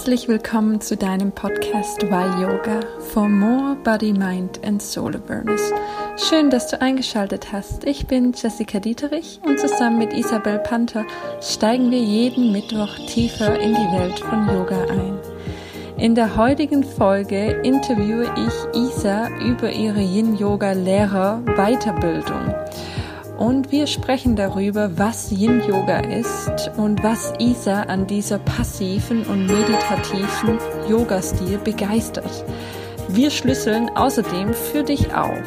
Herzlich willkommen zu deinem Podcast Why Yoga for More Body, Mind and Soul Awareness. Schön, dass du eingeschaltet hast. Ich bin Jessica Dieterich und zusammen mit Isabel Panther steigen wir jeden Mittwoch tiefer in die Welt von Yoga ein. In der heutigen Folge interviewe ich Isa über ihre Yin Yoga Lehrer Weiterbildung und wir sprechen darüber, was Yin Yoga ist und was Isa an dieser passiven und meditativen Yoga-Stil begeistert. Wir schlüsseln außerdem für dich auf,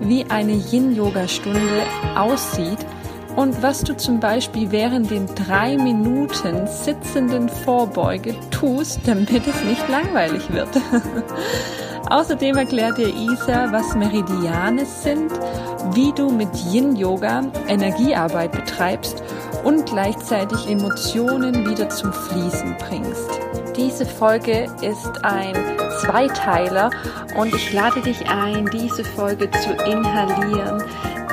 wie eine Yin-Yoga-Stunde aussieht und was du zum Beispiel während den drei Minuten sitzenden Vorbeuge tust, damit es nicht langweilig wird. Außerdem erklärt dir Isa, was Meridiane sind, wie du mit Yin-Yoga Energiearbeit betreibst und gleichzeitig Emotionen wieder zum Fließen bringst. Diese Folge ist ein Zweiteiler und ich lade dich ein, diese Folge zu inhalieren,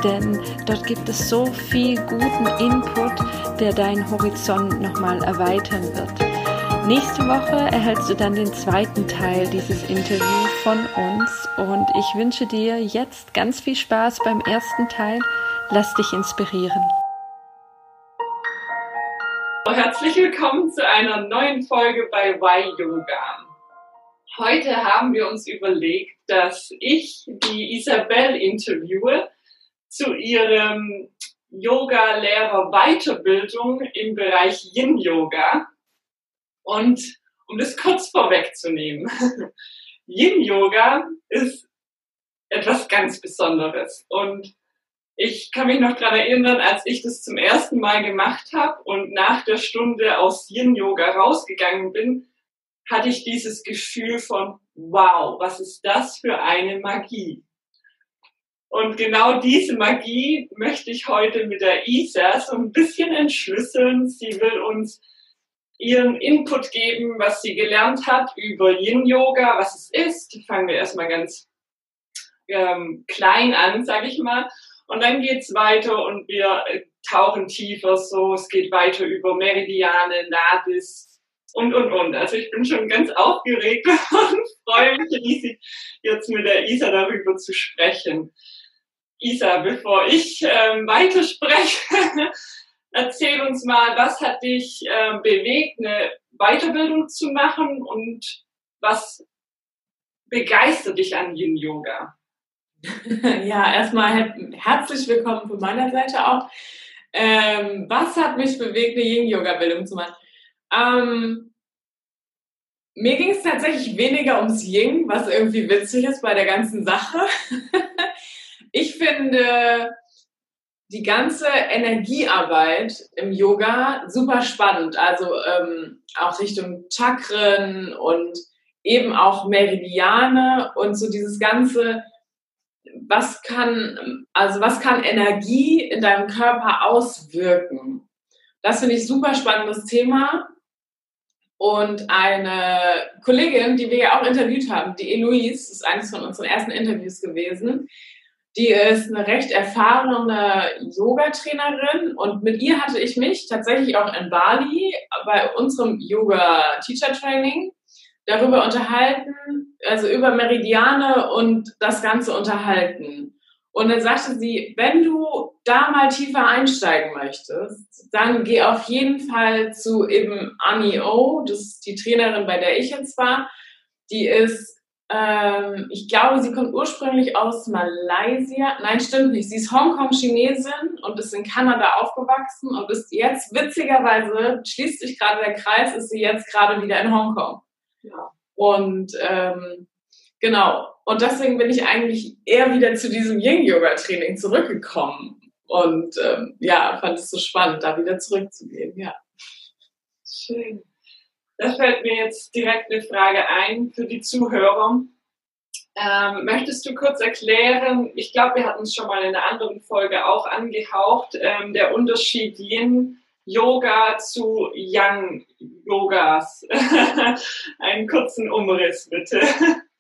denn dort gibt es so viel guten Input, der deinen Horizont nochmal erweitern wird. Nächste Woche erhältst du dann den zweiten Teil dieses Interviews von uns und ich wünsche dir jetzt ganz viel Spaß beim ersten Teil. Lass dich inspirieren. Herzlich willkommen zu einer neuen Folge bei Why Yoga. Heute haben wir uns überlegt, dass ich die Isabel interviewe zu ihrem Yoga-Lehrer Weiterbildung im Bereich Yin Yoga. Und um das kurz vorwegzunehmen, Yin Yoga ist etwas ganz Besonderes. Und ich kann mich noch daran erinnern, als ich das zum ersten Mal gemacht habe und nach der Stunde aus Yin Yoga rausgegangen bin, hatte ich dieses Gefühl von, wow, was ist das für eine Magie? Und genau diese Magie möchte ich heute mit der Isa so ein bisschen entschlüsseln. Sie will uns ihren Input geben, was sie gelernt hat über Yin Yoga, was es ist. Fangen wir erstmal ganz ähm, klein an, sage ich mal. Und dann geht's weiter und wir äh, tauchen tiefer so. Es geht weiter über Meridiane, Nadis und, und, und. Also ich bin schon ganz aufgeregt und freue mich riesig, jetzt mit der Isa darüber zu sprechen. Isa, bevor ich ähm, weiterspreche, Erzähl uns mal, was hat dich äh, bewegt, eine Weiterbildung zu machen und was begeistert dich an Yin Yoga? ja, erstmal herzlich willkommen von meiner Seite auch. Ähm, was hat mich bewegt, eine Yin-Yoga-Bildung zu machen? Ähm, mir ging es tatsächlich weniger ums Yin, was irgendwie witzig ist bei der ganzen Sache. ich finde, die ganze Energiearbeit im Yoga super spannend. Also ähm, auch Richtung Chakren und eben auch Meridiane und so dieses ganze, was kann, also was kann Energie in deinem Körper auswirken? Das finde ich super spannendes Thema. Und eine Kollegin, die wir ja auch interviewt haben, die Eloise, ist eines von unseren ersten Interviews gewesen, die ist eine recht erfahrene Yoga-Trainerin und mit ihr hatte ich mich tatsächlich auch in Bali bei unserem Yoga-Teacher-Training darüber unterhalten, also über Meridiane und das Ganze unterhalten. Und dann sagte sie, wenn du da mal tiefer einsteigen möchtest, dann geh auf jeden Fall zu eben Annie O, das ist die Trainerin, bei der ich jetzt war. Die ist ähm, ich glaube, sie kommt ursprünglich aus Malaysia. Nein, stimmt nicht. Sie ist Hongkong-Chinesin und ist in Kanada aufgewachsen und ist jetzt, witzigerweise, schließt sich gerade der Kreis, ist sie jetzt gerade wieder in Hongkong. Ja. Und ähm, genau. Und deswegen bin ich eigentlich eher wieder zu diesem Yin-Yoga-Training zurückgekommen. Und ähm, ja, fand es so spannend, da wieder zurückzugehen. Ja. Schön. Da fällt mir jetzt direkt eine Frage ein für die Zuhörer. Ähm, möchtest du kurz erklären, ich glaube, wir hatten es schon mal in einer anderen Folge auch angehaucht, ähm, der Unterschied Yin Yoga zu Yang Yogas. Einen kurzen Umriss bitte.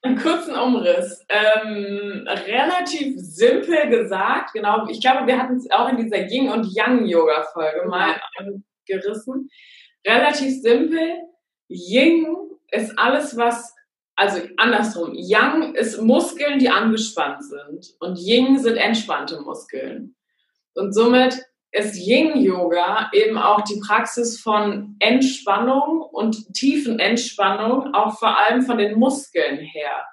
Einen kurzen Umriss. Ähm, relativ simpel gesagt, genau. Ich glaube, wir hatten es auch in dieser Yin und Yang Yoga Folge mal angerissen. Relativ simpel Ying ist alles, was, also andersrum, Yang ist Muskeln, die angespannt sind und Ying sind entspannte Muskeln. Und somit ist Yin-Yoga eben auch die Praxis von Entspannung und tiefen Entspannung, auch vor allem von den Muskeln her.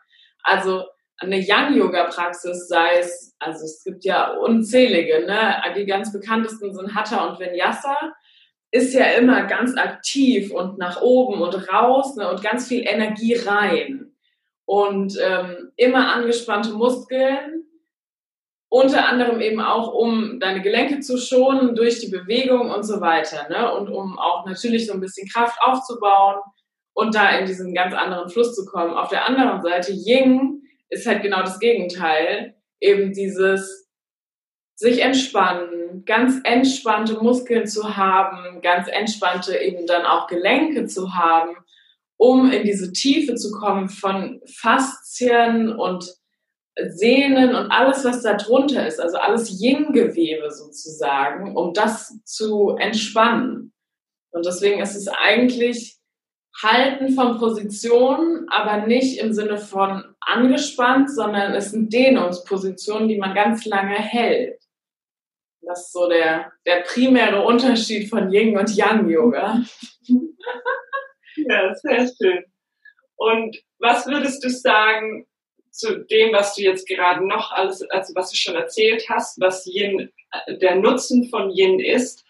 Also eine Yang-Yoga-Praxis, sei es, also es gibt ja unzählige, ne? die ganz bekanntesten sind Hatha und Vinyasa, ist ja immer ganz aktiv und nach oben und raus ne? und ganz viel Energie rein. Und ähm, immer angespannte Muskeln, unter anderem eben auch, um deine Gelenke zu schonen durch die Bewegung und so weiter. Ne? Und um auch natürlich so ein bisschen Kraft aufzubauen und da in diesen ganz anderen Fluss zu kommen. Auf der anderen Seite, Ying ist halt genau das Gegenteil. Eben dieses sich entspannen, ganz entspannte Muskeln zu haben, ganz entspannte eben dann auch Gelenke zu haben, um in diese Tiefe zu kommen von Faszien und Sehnen und alles, was da drunter ist, also alles Yin-Gewebe sozusagen, um das zu entspannen. Und deswegen ist es eigentlich Halten von Positionen, aber nicht im Sinne von angespannt, sondern es sind Dehnungspositionen, die man ganz lange hält. Das ist so der, der primäre Unterschied von Yin und Yang Yoga. ja, sehr schön. Und was würdest du sagen zu dem, was du jetzt gerade noch alles, also was du schon erzählt hast, was Yin, der Nutzen von Yin ist?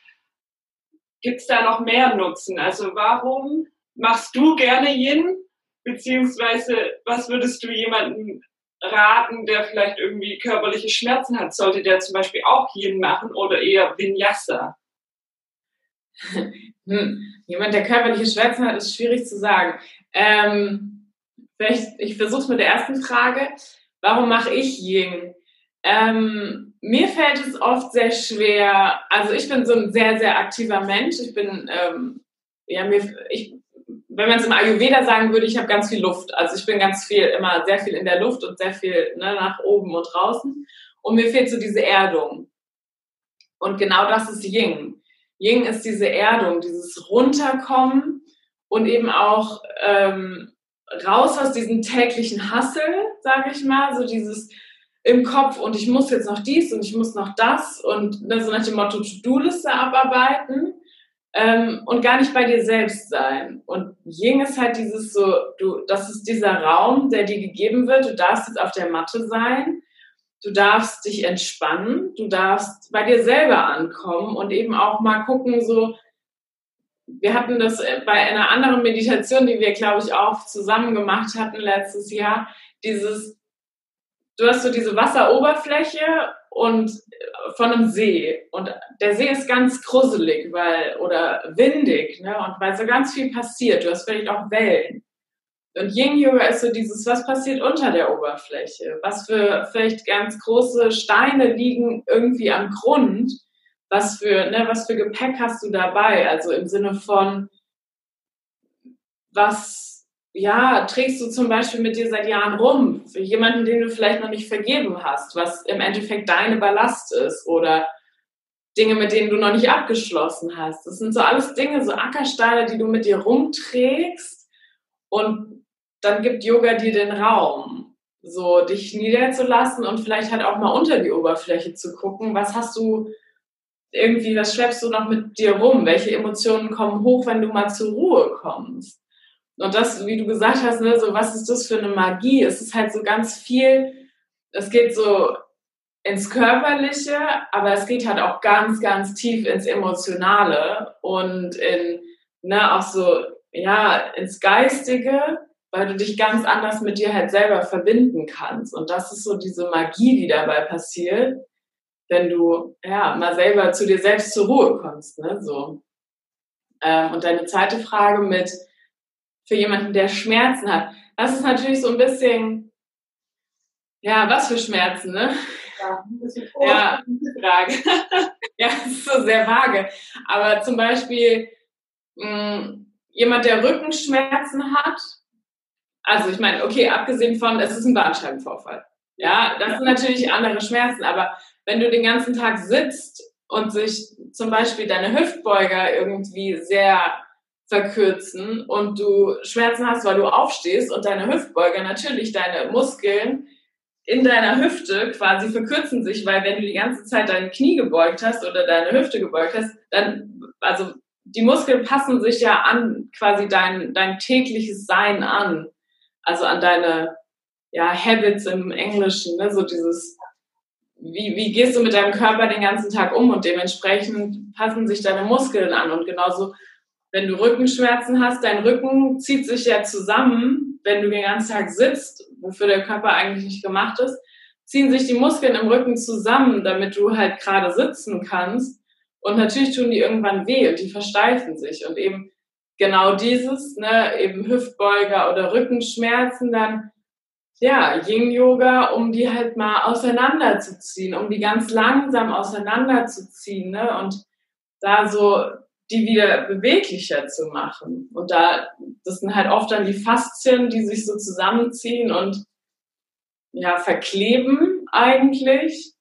Gibt es da noch mehr Nutzen? Also warum machst du gerne Yin? Beziehungsweise, was würdest du jemandem raten, der vielleicht irgendwie körperliche Schmerzen hat? Sollte der zum Beispiel auch Yin machen oder eher Vinyasa? Hm. Jemand, der körperliche Schmerzen hat, ist schwierig zu sagen. Ähm, ich versuche es mit der ersten Frage. Warum mache ich Yin? Ähm, mir fällt es oft sehr schwer, also ich bin so ein sehr, sehr aktiver Mensch. Ich bin, ähm, ja, mir, ich wenn man es im Ayurveda sagen würde, ich habe ganz viel Luft. Also ich bin ganz viel, immer sehr viel in der Luft und sehr viel ne, nach oben und draußen. Und mir fehlt so diese Erdung. Und genau das ist Ying. Ying ist diese Erdung, dieses Runterkommen und eben auch ähm, raus aus diesem täglichen Hassel, sage ich mal, so dieses im Kopf und ich muss jetzt noch dies und ich muss noch das und ne, so nach dem Motto To-Do-Liste abarbeiten ähm, und gar nicht bei dir selbst sein. Und Ying ist halt dieses so, du, das ist dieser Raum, der dir gegeben wird. Du darfst jetzt auf der Matte sein. Du darfst dich entspannen. Du darfst bei dir selber ankommen und eben auch mal gucken, so, wir hatten das bei einer anderen Meditation, die wir, glaube ich, auch zusammen gemacht hatten letztes Jahr, dieses, du hast so diese Wasseroberfläche und äh, von einem See. Und der See ist ganz gruselig, weil, oder windig, ne? Und weil so ganz viel passiert. Du hast vielleicht auch Wellen. Und Yin Yoga ist so dieses, was passiert unter der Oberfläche? Was für vielleicht ganz große Steine liegen irgendwie am Grund? Was für, ne, was für Gepäck hast du dabei? Also im Sinne von, was ja, trägst du zum Beispiel mit dir seit Jahren rum, für jemanden, den du vielleicht noch nicht vergeben hast, was im Endeffekt deine Ballast ist oder Dinge, mit denen du noch nicht abgeschlossen hast. Das sind so alles Dinge, so Ackersteine, die du mit dir rumträgst und dann gibt Yoga dir den Raum, so dich niederzulassen und vielleicht halt auch mal unter die Oberfläche zu gucken, was hast du irgendwie, was schleppst du noch mit dir rum? Welche Emotionen kommen hoch, wenn du mal zur Ruhe kommst? Und das, wie du gesagt hast, ne, so was ist das für eine Magie? Es ist halt so ganz viel, es geht so ins Körperliche, aber es geht halt auch ganz, ganz tief ins Emotionale und in, ne, auch so, ja, ins Geistige, weil du dich ganz anders mit dir halt selber verbinden kannst. Und das ist so diese Magie, die dabei passiert, wenn du, ja, mal selber zu dir selbst zur Ruhe kommst, ne, so. Ähm, und deine zweite Frage mit, für jemanden, der Schmerzen hat. Das ist natürlich so ein bisschen, ja, was für Schmerzen, ne? Ja, ein bisschen ja. Frage. ja, das ist so sehr vage. Aber zum Beispiel mh, hm, jemand, der Rückenschmerzen hat, also ich meine, okay, abgesehen von, es ist ein Bandscheibenvorfall. Ja, das sind natürlich andere Schmerzen, aber wenn du den ganzen Tag sitzt und sich zum Beispiel deine Hüftbeuger irgendwie sehr verkürzen und du Schmerzen hast, weil du aufstehst und deine Hüftbeuger natürlich deine Muskeln in deiner Hüfte quasi verkürzen sich, weil wenn du die ganze Zeit dein Knie gebeugt hast oder deine Hüfte gebeugt hast, dann, also die Muskeln passen sich ja an quasi dein, dein tägliches Sein an. Also an deine, ja, Habits im Englischen, ne, so dieses, wie, wie gehst du mit deinem Körper den ganzen Tag um und dementsprechend passen sich deine Muskeln an und genauso wenn du Rückenschmerzen hast, dein Rücken zieht sich ja zusammen, wenn du den ganzen Tag sitzt, wofür der Körper eigentlich nicht gemacht ist, ziehen sich die Muskeln im Rücken zusammen, damit du halt gerade sitzen kannst. Und natürlich tun die irgendwann weh und die versteifen sich. Und eben genau dieses, ne, eben Hüftbeuger oder Rückenschmerzen, dann ja, Yin-Yoga, um die halt mal auseinanderzuziehen, um die ganz langsam auseinanderzuziehen, ne, und da so die wieder beweglicher zu machen. Und da, das sind halt oft dann die Faszien, die sich so zusammenziehen und ja, verkleben eigentlich.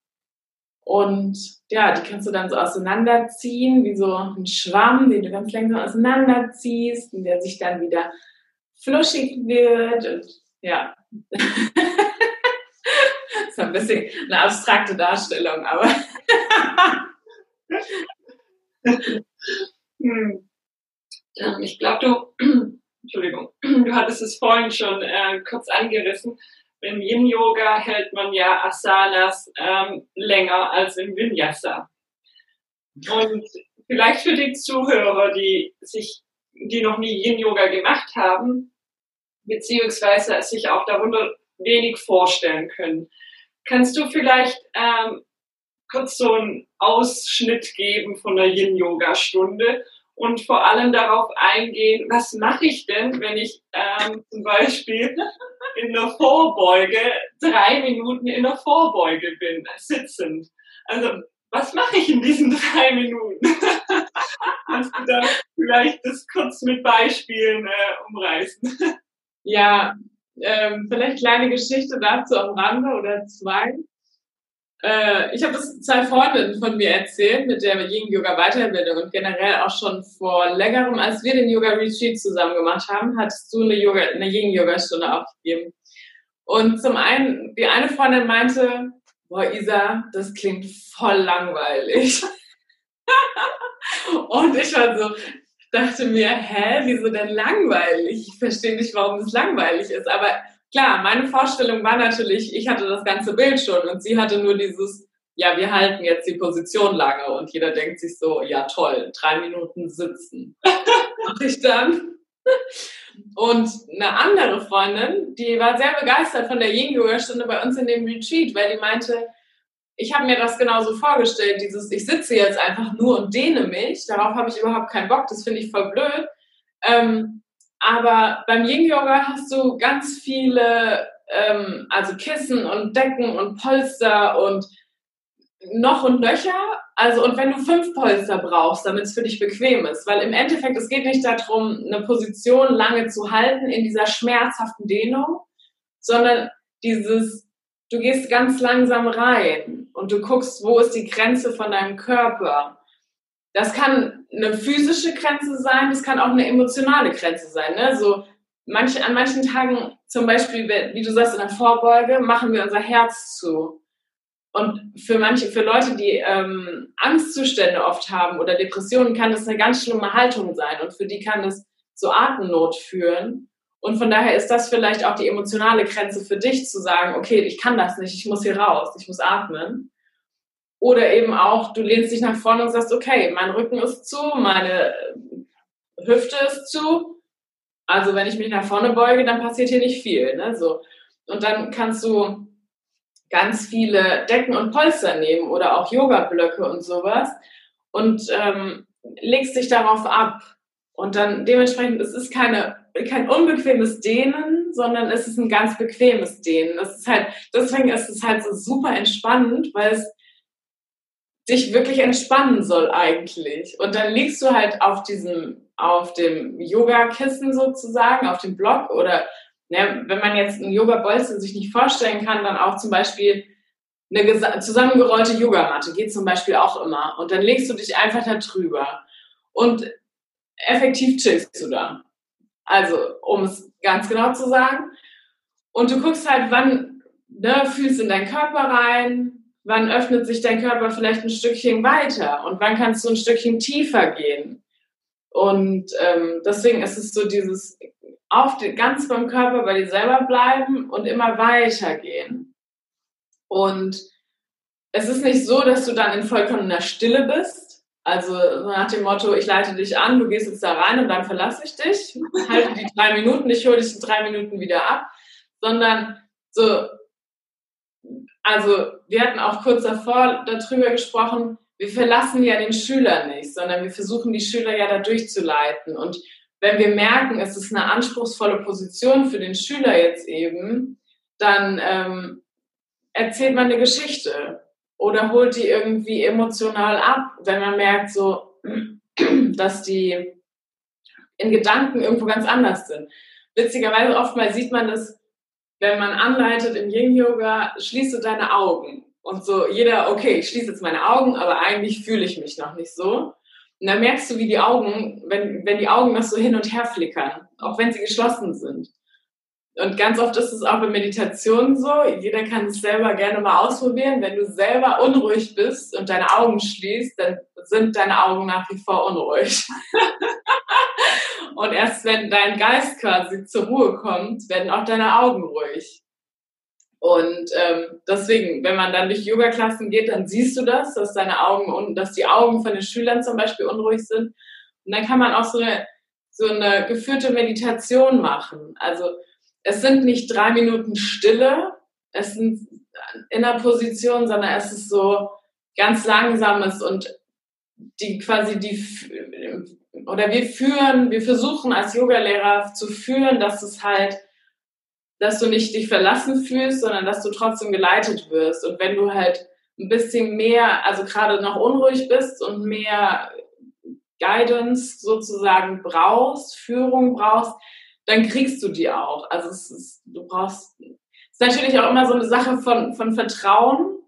Und ja, die kannst du dann so auseinanderziehen, wie so ein Schwamm, den du ganz langsam auseinanderziehst und der sich dann wieder fluschig wird. Und ja. das ist ein bisschen eine abstrakte Darstellung, aber. Hm. Ähm, ich glaube, du, Entschuldigung, du hattest es vorhin schon äh, kurz angerissen. Im Yin-Yoga hält man ja Asanas ähm, länger als im Vinyasa. Und vielleicht für die Zuhörer, die sich, die noch nie Yin-Yoga gemacht haben, beziehungsweise sich auch darunter wenig vorstellen können. Kannst du vielleicht ähm, kurz so einen Ausschnitt geben von der Yin-Yoga-Stunde und vor allem darauf eingehen, was mache ich denn, wenn ich ähm, zum Beispiel in der Vorbeuge drei Minuten in der Vorbeuge bin, sitzend. Also was mache ich in diesen drei Minuten? Kannst du da vielleicht das kurz mit Beispielen äh, umreißen? Ja, ähm, vielleicht kleine Geschichte dazu am Rande oder zwei. Äh, ich habe das zwei Freundinnen von mir erzählt mit der Yin Yoga Weiterbildung und generell auch schon vor längerem, als wir den Yoga Retreat zusammen gemacht haben, hattest du eine Yoga, eine Yin Yoga Stunde aufgegeben. Und zum einen, die eine Freundin meinte, boah Isa, das klingt voll langweilig. und ich war so, dachte mir, hä, wieso denn langweilig? Ich verstehe nicht, warum es langweilig ist. Aber klar, meine Vorstellung war natürlich, ich hatte das ganze Bild schon und sie hatte nur dieses, ja, wir halten jetzt die Position lange und jeder denkt sich so, ja toll, drei Minuten sitzen. Mach ich dann. Und eine andere Freundin, die war sehr begeistert von der Yin-Yoga-Stunde bei uns in dem Retreat, weil die meinte, ich habe mir das genauso vorgestellt, dieses, ich sitze jetzt einfach nur und dehne mich, darauf habe ich überhaupt keinen Bock, das finde ich voll blöd. Ähm, aber beim Yin Yoga hast du ganz viele, ähm, also Kissen und Decken und Polster und noch und nöcher. Also, und wenn du fünf Polster brauchst, damit es für dich bequem ist, weil im Endeffekt, es geht nicht darum, eine Position lange zu halten in dieser schmerzhaften Dehnung, sondern dieses, du gehst ganz langsam rein und du guckst, wo ist die Grenze von deinem Körper das kann eine physische Grenze sein, das kann auch eine emotionale Grenze sein. Ne? So manche, an manchen Tagen, zum Beispiel, wie du sagst, in der Vorbeuge, machen wir unser Herz zu. Und für manche, für Leute, die ähm, Angstzustände oft haben oder Depressionen, kann das eine ganz schlimme Haltung sein. Und für die kann das zu Atemnot führen. Und von daher ist das vielleicht auch die emotionale Grenze für dich zu sagen, okay, ich kann das nicht, ich muss hier raus, ich muss atmen. Oder eben auch, du lehnst dich nach vorne und sagst, okay, mein Rücken ist zu, meine Hüfte ist zu. Also wenn ich mich nach vorne beuge, dann passiert hier nicht viel. Ne? So. Und dann kannst du ganz viele Decken und Polster nehmen oder auch Yoga-Blöcke und sowas und ähm, legst dich darauf ab. Und dann dementsprechend, es ist keine, kein unbequemes Dehnen, sondern es ist ein ganz bequemes Dehnen. Das ist halt, deswegen ist es halt so super entspannend, weil es dich wirklich entspannen soll eigentlich. Und dann liegst du halt auf diesem, auf dem Yoga-Kissen sozusagen, auf dem Block oder ne, wenn man jetzt ein Yoga-Bolzen sich nicht vorstellen kann, dann auch zum Beispiel eine zusammengerollte Yogamatte geht zum Beispiel auch immer. Und dann legst du dich einfach da drüber. Und effektiv chillst du da. Also, um es ganz genau zu sagen. Und du guckst halt, wann ne, fühlst in deinen Körper rein, wann öffnet sich dein Körper vielleicht ein Stückchen weiter und wann kannst du ein Stückchen tiefer gehen. Und ähm, deswegen ist es so dieses auf die, ganz beim Körper bei dir selber bleiben und immer weitergehen. Und es ist nicht so, dass du dann in vollkommener Stille bist. Also nach dem Motto, ich leite dich an, du gehst jetzt da rein und dann verlasse ich dich. Halte die drei Minuten, ich hole dich in drei Minuten wieder ab. Sondern so, also wir hatten auch kurz davor darüber gesprochen, wir verlassen ja den Schüler nicht, sondern wir versuchen die Schüler ja da durchzuleiten. Und wenn wir merken, es ist eine anspruchsvolle Position für den Schüler jetzt eben, dann ähm, erzählt man eine Geschichte oder holt die irgendwie emotional ab, wenn man merkt so, dass die in Gedanken irgendwo ganz anders sind. Witzigerweise oftmals sieht man das, wenn man anleitet im Yin-Yoga, schließt du deine Augen. Und so jeder, okay, ich schließe jetzt meine Augen, aber eigentlich fühle ich mich noch nicht so. Und dann merkst du, wie die Augen, wenn, wenn die Augen noch so hin und her flickern, auch wenn sie geschlossen sind. Und ganz oft ist es auch bei Meditation so, jeder kann es selber gerne mal ausprobieren. Wenn du selber unruhig bist und deine Augen schließt, dann sind deine Augen nach wie vor unruhig. und erst wenn dein Geist quasi zur Ruhe kommt, werden auch deine Augen ruhig. Und ähm, deswegen, wenn man dann durch Yoga-Klassen geht, dann siehst du das, dass deine Augen dass die Augen von den Schülern zum Beispiel unruhig sind. Und dann kann man auch so eine, so eine geführte Meditation machen. Also es sind nicht drei Minuten Stille, es sind in der Position, sondern es ist so ganz langsames und die quasi die oder wir führen, wir versuchen als Yogalehrer zu führen, dass es halt dass du nicht dich verlassen fühlst, sondern dass du trotzdem geleitet wirst. Und wenn du halt ein bisschen mehr, also gerade noch unruhig bist und mehr Guidance sozusagen brauchst, Führung brauchst, dann kriegst du die auch. Also es ist, du brauchst, es ist natürlich auch immer so eine Sache von, von Vertrauen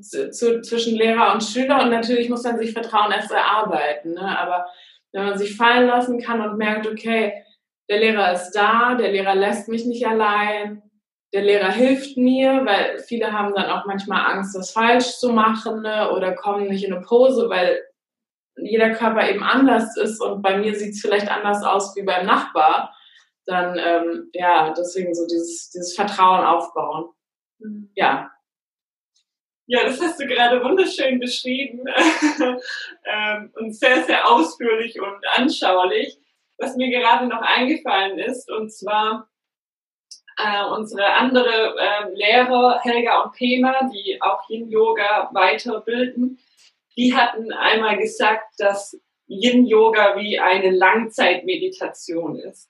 zu, zu, zwischen Lehrer und Schüler und natürlich muss man sich Vertrauen erst erarbeiten. Ne? Aber wenn man sich fallen lassen kann und merkt, okay, der Lehrer ist da, der Lehrer lässt mich nicht allein, der Lehrer hilft mir, weil viele haben dann auch manchmal Angst, das falsch zu machen ne, oder kommen nicht in eine Pose, weil jeder Körper eben anders ist und bei mir sieht es vielleicht anders aus wie beim Nachbar, dann ähm, ja, deswegen so dieses, dieses Vertrauen aufbauen. Mhm. Ja. Ja, das hast du gerade wunderschön beschrieben ähm, und sehr, sehr ausführlich und anschaulich was mir gerade noch eingefallen ist, und zwar äh, unsere andere äh, Lehrer, Helga und Pema, die auch Yin-Yoga weiterbilden, die hatten einmal gesagt, dass Yin-Yoga wie eine Langzeitmeditation ist.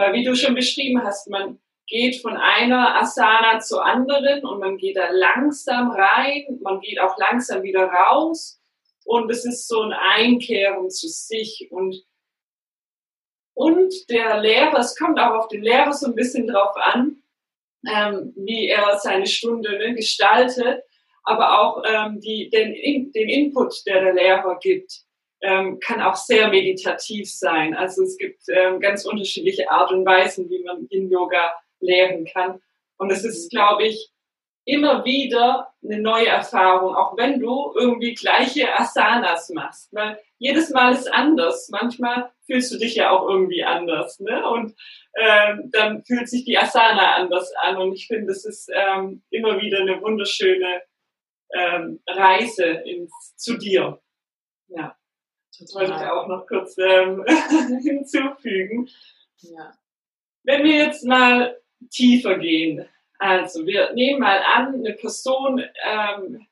Weil wie du schon beschrieben hast, man geht von einer Asana zur anderen und man geht da langsam rein, man geht auch langsam wieder raus und es ist so ein Einkehren zu sich und und der Lehrer, es kommt auch auf den Lehrer so ein bisschen drauf an, ähm, wie er seine Stunde ne, gestaltet, aber auch ähm, die, den, den Input, der der Lehrer gibt, ähm, kann auch sehr meditativ sein. Also es gibt ähm, ganz unterschiedliche Art und Weisen, wie man in Yoga lehren kann. Und es ist, glaube ich, immer wieder eine neue Erfahrung, auch wenn du irgendwie gleiche Asanas machst. Weil jedes Mal ist anders. Manchmal fühlst du dich ja auch irgendwie anders. Ne? Und ähm, dann fühlt sich die Asana anders an. Und ich finde, es ist ähm, immer wieder eine wunderschöne ähm, Reise ins, zu dir. Ja, das wollte ich auch noch kurz ähm, hinzufügen. Ja. Wenn wir jetzt mal tiefer gehen, also wir nehmen mal an, eine Person ähm,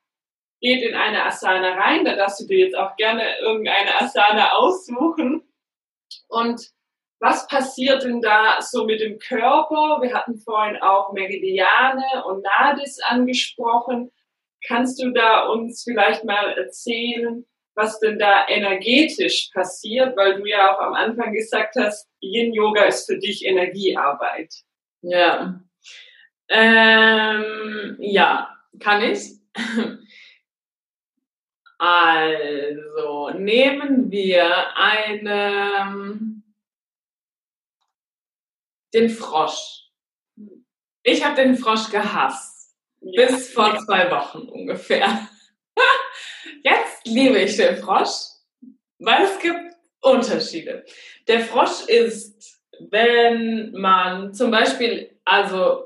geht in eine Asana rein, da darfst du dir jetzt auch gerne irgendeine Asana aussuchen. Und was passiert denn da so mit dem Körper? Wir hatten vorhin auch Meridiane und Nadis angesprochen. Kannst du da uns vielleicht mal erzählen, was denn da energetisch passiert? Weil du ja auch am Anfang gesagt hast, Yin Yoga ist für dich Energiearbeit. Ja, ähm, ja, kann ich. Also nehmen wir eine, den Frosch. Ich habe den Frosch gehasst. Ja. Bis vor zwei Wochen ungefähr. Jetzt liebe ich den Frosch, weil es gibt Unterschiede. Der Frosch ist, wenn man zum Beispiel, also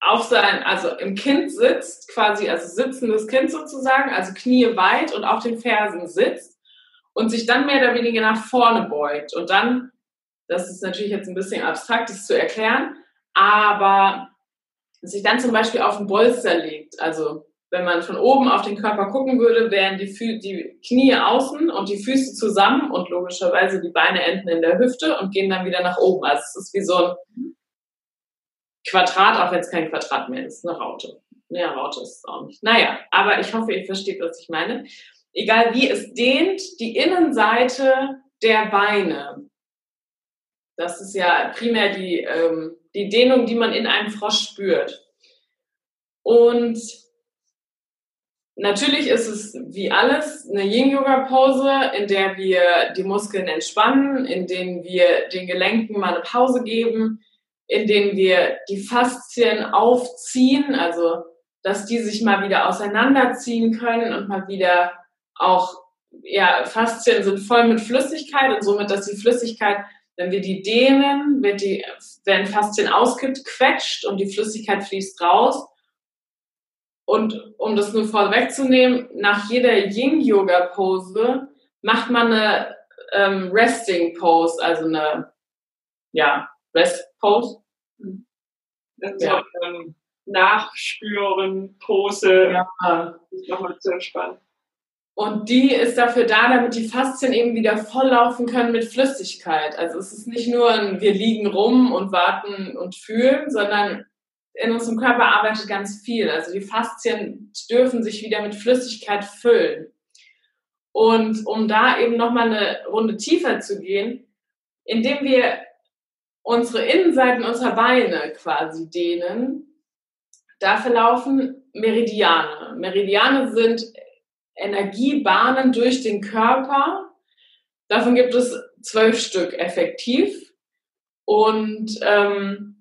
auf sein, also im Kind sitzt, quasi, also sitzendes Kind sozusagen, also Knie weit und auf den Fersen sitzt und sich dann mehr oder weniger nach vorne beugt. Und dann, das ist natürlich jetzt ein bisschen abstrakt, das zu erklären, aber sich dann zum Beispiel auf den Bolster legt, also wenn man von oben auf den Körper gucken würde, wären die, Fü die Knie außen und die Füße zusammen und logischerweise die Beine enden in der Hüfte und gehen dann wieder nach oben. Also es ist wie so ein Quadrat, auch wenn es kein Quadrat mehr ist, eine Raute. Ja, Raute ist es auch nicht. Naja, aber ich hoffe, ihr versteht, was ich meine. Egal wie, es dehnt die Innenseite der Beine. Das ist ja primär die, ähm, die Dehnung, die man in einem Frosch spürt. Und Natürlich ist es wie alles eine Yin-Yoga-Pose, in der wir die Muskeln entspannen, in denen wir den Gelenken mal eine Pause geben, in denen wir die Faszien aufziehen, also dass die sich mal wieder auseinanderziehen können und mal wieder auch, ja, Faszien sind voll mit Flüssigkeit und somit, dass die Flüssigkeit, wenn wir die dehnen, wird die, werden Faszien ausgequetscht und die Flüssigkeit fließt raus und um das nur vorwegzunehmen, nach jeder Yin-Yoga-Pose macht man eine ähm, Resting-Pose, also eine ja, Rest-Pose. Also ja. ähm, Nachspüren, Pose, ja. nochmal zu entspannen. Und die ist dafür da, damit die Faszien eben wieder volllaufen können mit Flüssigkeit. Also es ist nicht nur ein, wir liegen rum und warten und fühlen, sondern in unserem Körper arbeitet ganz viel. Also die Faszien dürfen sich wieder mit Flüssigkeit füllen. Und um da eben nochmal eine Runde tiefer zu gehen, indem wir unsere Innenseiten unserer Beine quasi dehnen, da verlaufen Meridiane. Meridiane sind Energiebahnen durch den Körper. Davon gibt es zwölf Stück effektiv. Und ähm,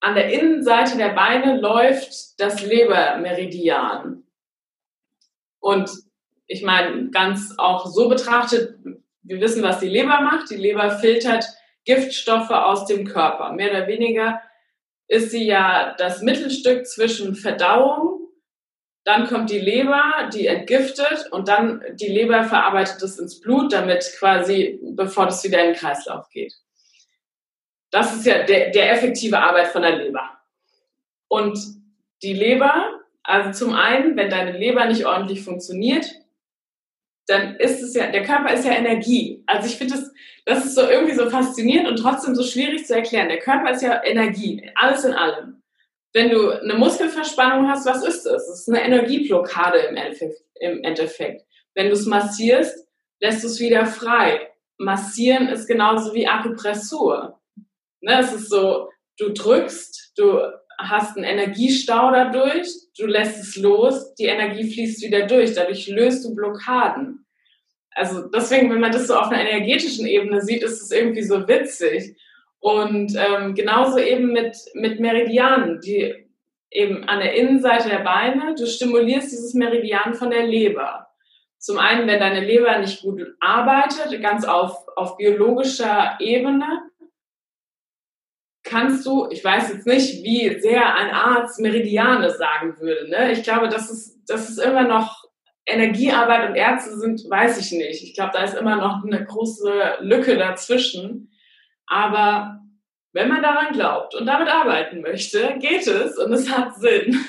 an der Innenseite der Beine läuft das Lebermeridian. Und ich meine, ganz auch so betrachtet, wir wissen, was die Leber macht. Die Leber filtert Giftstoffe aus dem Körper. Mehr oder weniger ist sie ja das Mittelstück zwischen Verdauung, dann kommt die Leber, die entgiftet und dann die Leber verarbeitet es ins Blut, damit quasi, bevor das wieder in den Kreislauf geht. Das ist ja der, der effektive Arbeit von der Leber. Und die Leber, also zum einen, wenn deine Leber nicht ordentlich funktioniert, dann ist es ja, der Körper ist ja Energie. Also ich finde das, das ist so irgendwie so faszinierend und trotzdem so schwierig zu erklären. Der Körper ist ja Energie, alles in allem. Wenn du eine Muskelverspannung hast, was ist das? Das ist eine Energieblockade im Endeffekt. Im Endeffekt. Wenn du es massierst, lässt du es wieder frei. Massieren ist genauso wie Akupressur. Ne, es ist so, du drückst, du hast einen Energiestau dadurch, du lässt es los, die Energie fließt wieder durch, dadurch löst du Blockaden. Also deswegen, wenn man das so auf einer energetischen Ebene sieht, ist es irgendwie so witzig. Und ähm, genauso eben mit, mit Meridianen, die eben an der Innenseite der Beine, du stimulierst dieses Meridian von der Leber. Zum einen, wenn deine Leber nicht gut arbeitet, ganz auf, auf biologischer Ebene, kannst du, ich weiß jetzt nicht, wie sehr ein Arzt Meridiane sagen würde. Ne? Ich glaube, das ist, das ist immer noch Energiearbeit und Ärzte sind, weiß ich nicht. Ich glaube, da ist immer noch eine große Lücke dazwischen. Aber wenn man daran glaubt und damit arbeiten möchte, geht es und es hat Sinn.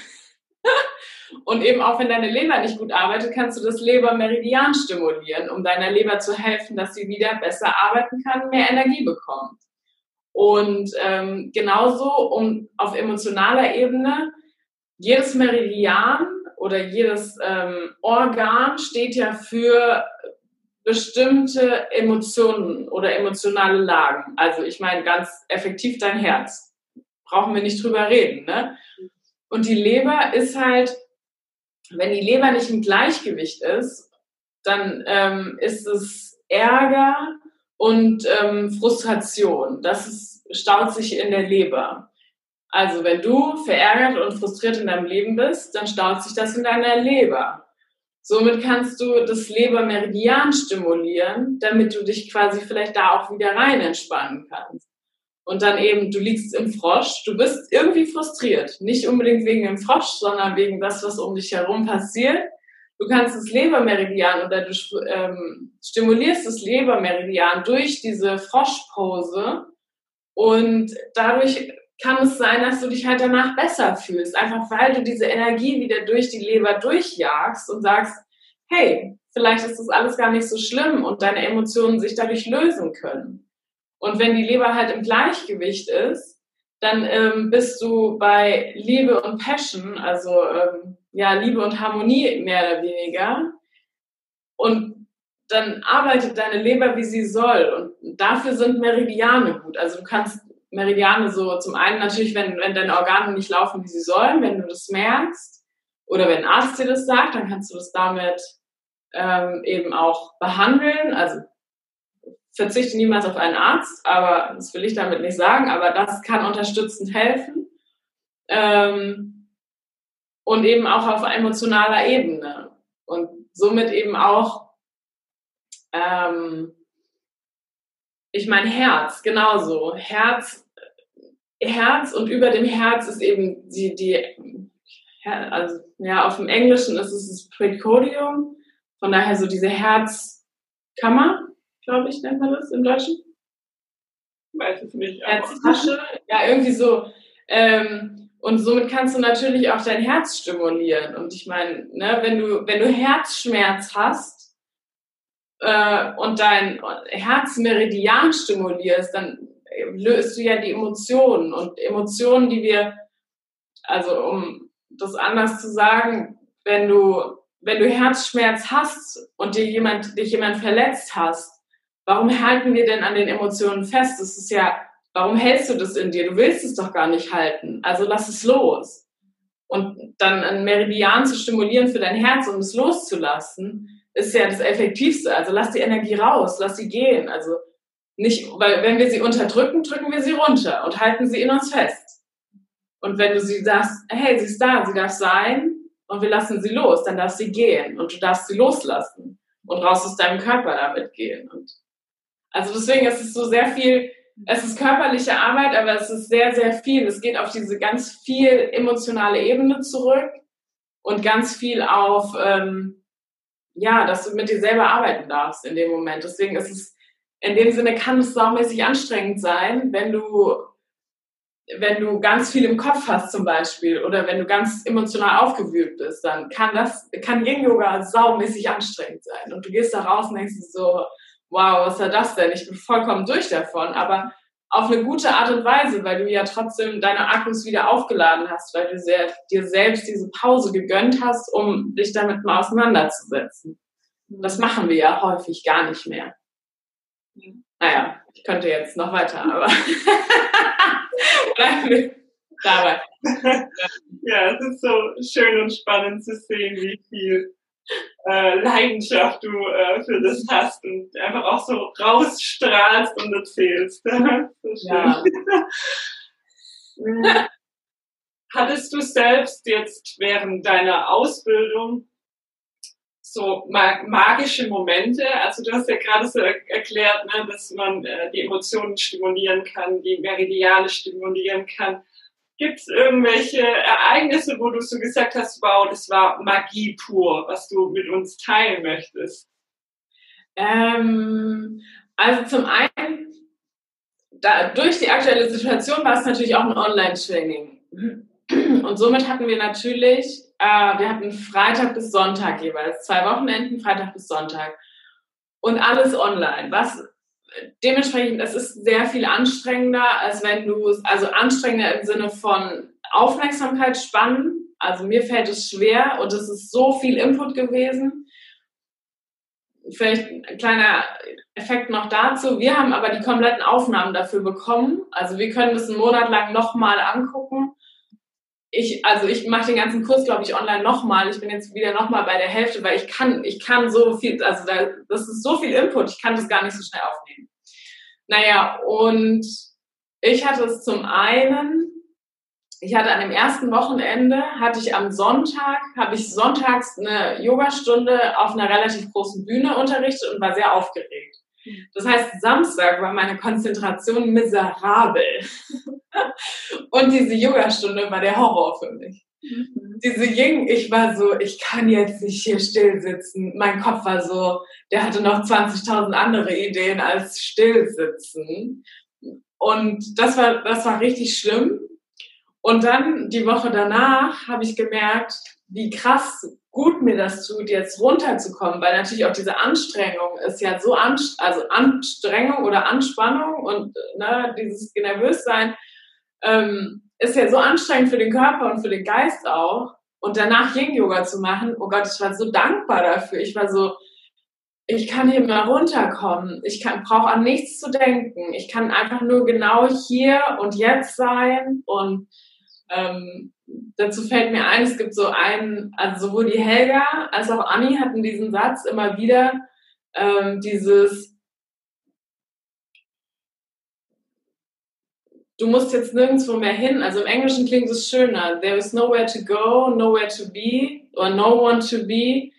und eben auch wenn deine Leber nicht gut arbeitet, kannst du das Lebermeridian stimulieren, um deiner Leber zu helfen, dass sie wieder besser arbeiten kann, mehr Energie bekommt. Und ähm, genauso um auf emotionaler Ebene, jedes Meridian oder jedes ähm, Organ steht ja für bestimmte Emotionen oder emotionale Lagen. Also ich meine ganz effektiv dein Herz. Brauchen wir nicht drüber reden. Ne? Und die Leber ist halt, wenn die Leber nicht im Gleichgewicht ist dann ähm, ist es Ärger und ähm, Frustration. Das ist, staut sich in der Leber. Also wenn du verärgert und frustriert in deinem Leben bist, dann staut sich das in deiner Leber. Somit kannst du das Lebermeridian stimulieren, damit du dich quasi vielleicht da auch wieder rein entspannen kannst. Und dann eben, du liegst im Frosch, du bist irgendwie frustriert. Nicht unbedingt wegen dem Frosch, sondern wegen das, was um dich herum passiert. Du kannst das Lebermeridian oder du ähm, stimulierst das Lebermeridian durch diese Froschpose und dadurch kann es sein, dass du dich halt danach besser fühlst. Einfach weil du diese Energie wieder durch die Leber durchjagst und sagst, hey, vielleicht ist das alles gar nicht so schlimm und deine Emotionen sich dadurch lösen können. Und wenn die Leber halt im Gleichgewicht ist, dann ähm, bist du bei Liebe und Passion, also ähm, ja, Liebe und Harmonie mehr oder weniger. Und dann arbeitet deine Leber, wie sie soll. Und dafür sind Meridiane gut. Also du kannst Meridiane so zum einen natürlich, wenn, wenn deine Organe nicht laufen, wie sie sollen, wenn du das merkst, oder wenn ein Arzt dir das sagt, dann kannst du das damit ähm, eben auch behandeln. Also verzichte niemals auf einen Arzt, aber das will ich damit nicht sagen, aber das kann unterstützend helfen. Ähm, und eben auch auf emotionaler Ebene. Und somit eben auch ähm, ich meine Herz, genauso. Herz, Herz und über dem Herz ist eben die, die also ja, auf dem Englischen ist es das Precodium, von daher so diese Herzkammer, glaube ich, nennt man das im Deutschen. Weiß es nicht. Herztasche, ja, irgendwie so. Ähm, und somit kannst du natürlich auch dein Herz stimulieren. Und ich meine, ne, wenn du, wenn du Herzschmerz hast, äh, und dein Herzmeridian stimulierst, dann löst du ja die Emotionen und Emotionen, die wir, also um das anders zu sagen, wenn du wenn du Herzschmerz hast und dir jemand dich jemand verletzt hast, warum halten wir denn an den Emotionen fest? Das ist ja, warum hältst du das in dir? Du willst es doch gar nicht halten. Also lass es los. Und dann ein Meridian zu stimulieren für dein Herz, um es loszulassen, ist ja das Effektivste. Also lass die Energie raus, lass sie gehen. Also nicht, weil wenn wir sie unterdrücken, drücken wir sie runter und halten sie in uns fest. Und wenn du sie sagst, hey, sie ist da, sie darf sein und wir lassen sie los, dann darf sie gehen und du darfst sie loslassen und raus aus deinem Körper damit gehen. Und also deswegen ist es so sehr viel, es ist körperliche Arbeit, aber es ist sehr, sehr viel. Es geht auf diese ganz viel emotionale Ebene zurück und ganz viel auf, ähm, ja, dass du mit dir selber arbeiten darfst in dem Moment. Deswegen ist es, in dem Sinne kann es saumäßig anstrengend sein, wenn du, wenn du ganz viel im Kopf hast zum Beispiel oder wenn du ganz emotional aufgewühlt bist, dann kann das, kann Yin Yoga saumäßig anstrengend sein. Und du gehst da raus und denkst so, wow, was war das denn? Ich bin vollkommen durch davon. Aber auf eine gute Art und Weise, weil du ja trotzdem deine Akkus wieder aufgeladen hast, weil du sehr, dir selbst diese Pause gegönnt hast, um dich damit mal auseinanderzusetzen. Das machen wir ja häufig gar nicht mehr. Naja, ich könnte jetzt noch weiter, aber dabei. Ja, es ist so schön und spannend zu sehen, wie viel äh, Leidenschaft du äh, für das hast und einfach auch so rausstrahlst und erzählst. ja. Hattest du selbst jetzt während deiner Ausbildung so magische Momente? Also du hast ja gerade so erklärt, ne, dass man äh, die Emotionen stimulieren kann, die Meridiane stimulieren kann. Gibt es irgendwelche Ereignisse, wo du so gesagt hast, wow, das war Magie pur, was du mit uns teilen möchtest? Ähm, also zum einen, da, durch die aktuelle Situation war es natürlich auch ein Online-Training. Und somit hatten wir natürlich, äh, wir hatten Freitag bis Sonntag jeweils, zwei Wochenenden, Freitag bis Sonntag. Und alles online, was dementsprechend, es ist sehr viel anstrengender, als wenn du, also anstrengender im Sinne von Aufmerksamkeit spannen. Also mir fällt es schwer und es ist so viel Input gewesen. Vielleicht ein kleiner Effekt noch dazu. Wir haben aber die kompletten Aufnahmen dafür bekommen. Also wir können das einen Monat lang nochmal angucken. Ich, also ich mache den ganzen Kurs, glaube ich, online nochmal. Ich bin jetzt wieder nochmal bei der Hälfte, weil ich kann, ich kann so viel, also da, das ist so viel Input, ich kann das gar nicht so schnell aufnehmen. Naja, und ich hatte es zum einen, ich hatte an dem ersten Wochenende, hatte ich am Sonntag, habe ich sonntags eine Yogastunde auf einer relativ großen Bühne unterrichtet und war sehr aufgeregt. Das heißt, Samstag war meine Konzentration miserabel. Und diese Yogastunde war der Horror für mich. Mhm. Diese Ying, ich war so, ich kann jetzt nicht hier still sitzen. Mein Kopf war so, der hatte noch 20.000 andere Ideen als still sitzen. Und das war, das war richtig schlimm. Und dann die Woche danach habe ich gemerkt, wie krass gut mir das tut, jetzt runterzukommen, weil natürlich auch diese Anstrengung ist ja so anst also Anstrengung oder Anspannung und ne, dieses Nervössein ähm, ist ja so anstrengend für den Körper und für den Geist auch. Und danach Yin-Yoga zu machen, oh Gott, ich war so dankbar dafür. Ich war so, ich kann hier mal runterkommen. Ich brauche an nichts zu denken. Ich kann einfach nur genau hier und jetzt sein und ähm, dazu fällt mir ein, es gibt so einen, also sowohl die Helga als auch Anni hatten diesen Satz immer wieder, ähm, dieses, du musst jetzt nirgendwo mehr hin. Also im Englischen klingt es schöner. There is nowhere to go, nowhere to be, or no one to be.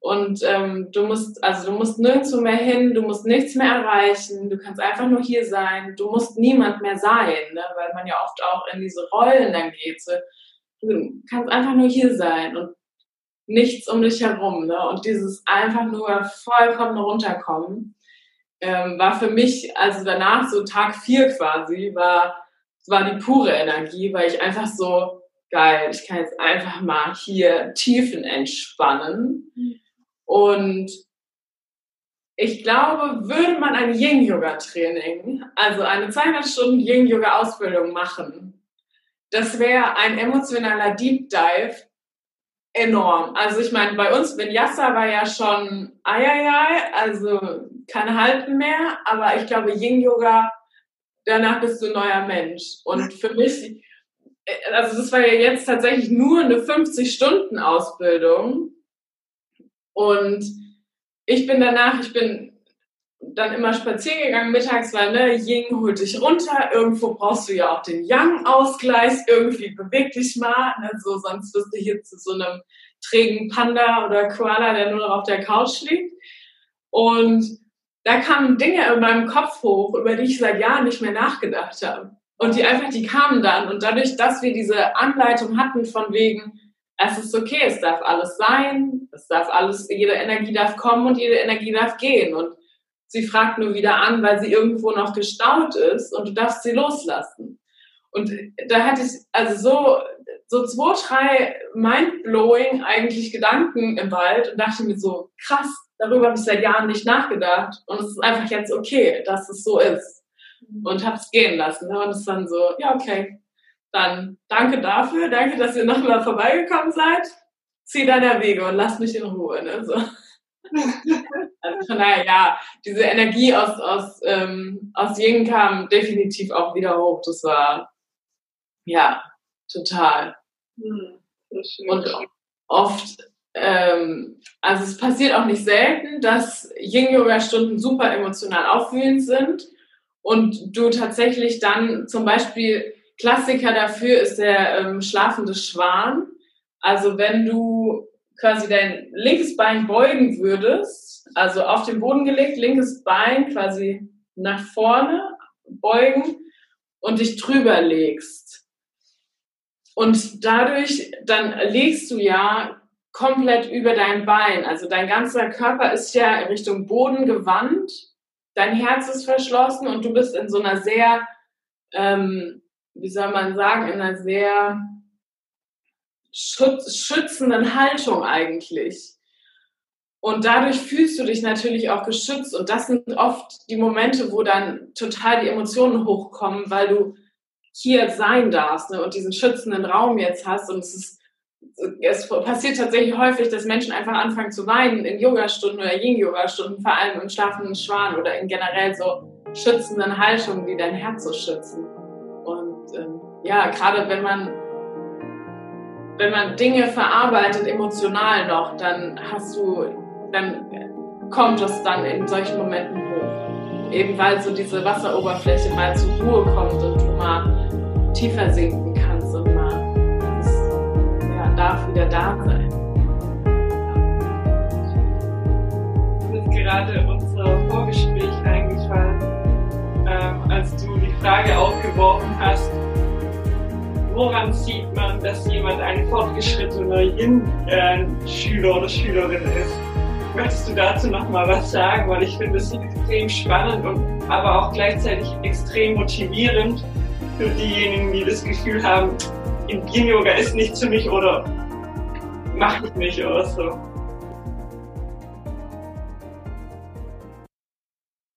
Und ähm, du musst, also du musst nirgendwo mehr hin, du musst nichts mehr erreichen, du kannst einfach nur hier sein, du musst niemand mehr sein, ne? weil man ja oft auch in diese Rollen dann geht. So, du kannst einfach nur hier sein und nichts um dich herum. Ne? Und dieses einfach nur vollkommen runterkommen, ähm, war für mich, also danach so Tag vier quasi, war, war die pure Energie, weil ich einfach so, geil, ich kann jetzt einfach mal hier Tiefen entspannen. Und ich glaube, würde man ein Yin-Yoga-Training, also eine 200 Stunden Yin-Yoga-Ausbildung machen, das wäre ein emotionaler Deep Dive enorm. Also ich meine, bei uns, Vinyasa war ja schon ayayay, also kein Halten mehr, aber ich glaube, Yin-Yoga, danach bist du ein neuer Mensch. Und für mich, also das war ja jetzt tatsächlich nur eine 50-Stunden-Ausbildung und ich bin danach, ich bin dann immer spazieren gegangen mittags, weil ne, Ying holt dich runter, irgendwo brauchst du ja auch den Yang-Ausgleich, irgendwie beweg dich mal, ne, so, sonst wirst du hier zu so einem trägen Panda oder Koala, der nur noch auf der Couch liegt. Und da kamen Dinge in meinem Kopf hoch, über die ich seit Jahren nicht mehr nachgedacht habe. Und die einfach, die kamen dann. Und dadurch, dass wir diese Anleitung hatten von wegen, es ist okay, es darf alles sein, es darf alles, jede Energie darf kommen und jede Energie darf gehen. Und sie fragt nur wieder an, weil sie irgendwo noch gestaut ist und du darfst sie loslassen. Und da hatte ich also so, so zwei, drei mindblowing eigentlich Gedanken im Wald und dachte mir so, krass, darüber habe ich seit Jahren nicht nachgedacht. Und es ist einfach jetzt okay, dass es so ist. Und habe es gehen lassen. Und es dann so, ja, okay, dann danke dafür, danke, dass ihr nochmal vorbeigekommen seid. Zieh deiner Wege und lass mich in Ruhe. Ne? So. Also von daher, ja, diese Energie aus, aus, ähm, aus Ying kam definitiv auch wieder hoch. Das war, ja, total. Hm, und oft, ähm, also es passiert auch nicht selten, dass Yin-Yoga-Stunden super emotional aufwühlend sind und du tatsächlich dann zum Beispiel Klassiker dafür ist der ähm, schlafende Schwan. Also wenn du quasi dein linkes Bein beugen würdest, also auf den Boden gelegt, linkes Bein quasi nach vorne beugen und dich drüber legst. Und dadurch, dann legst du ja komplett über dein Bein. Also dein ganzer Körper ist ja in Richtung Boden gewandt, dein Herz ist verschlossen und du bist in so einer sehr ähm, wie soll man sagen, in einer sehr schützenden Haltung eigentlich. Und dadurch fühlst du dich natürlich auch geschützt. Und das sind oft die Momente, wo dann total die Emotionen hochkommen, weil du hier sein darfst ne, und diesen schützenden Raum jetzt hast. Und es ist, es passiert tatsächlich häufig, dass Menschen einfach anfangen zu weinen in Yogastunden oder Yin-Yoga-Stunden, vor allem im schlafenden Schwan oder in generell so schützenden Haltungen, die dein Herz so schützen ja, gerade wenn man wenn man Dinge verarbeitet emotional noch, dann hast du, dann kommt es dann in solchen Momenten hoch. Eben weil so diese Wasseroberfläche mal zur Ruhe kommt und du mal tiefer sinken kannst und mal das, ja, darf wieder da sein. Mir ist gerade unser Vorgespräch eingefallen, ähm, als du die Frage aufgeworfen hast, woran sieht man, dass jemand ein fortgeschrittener Yin-Schüler oder Schülerin ist? Möchtest du dazu noch mal was sagen? Weil ich finde es extrem spannend und aber auch gleichzeitig extrem motivierend für diejenigen, die das Gefühl haben, Yin-Yoga ist nichts für mich oder mache ich nicht oder so.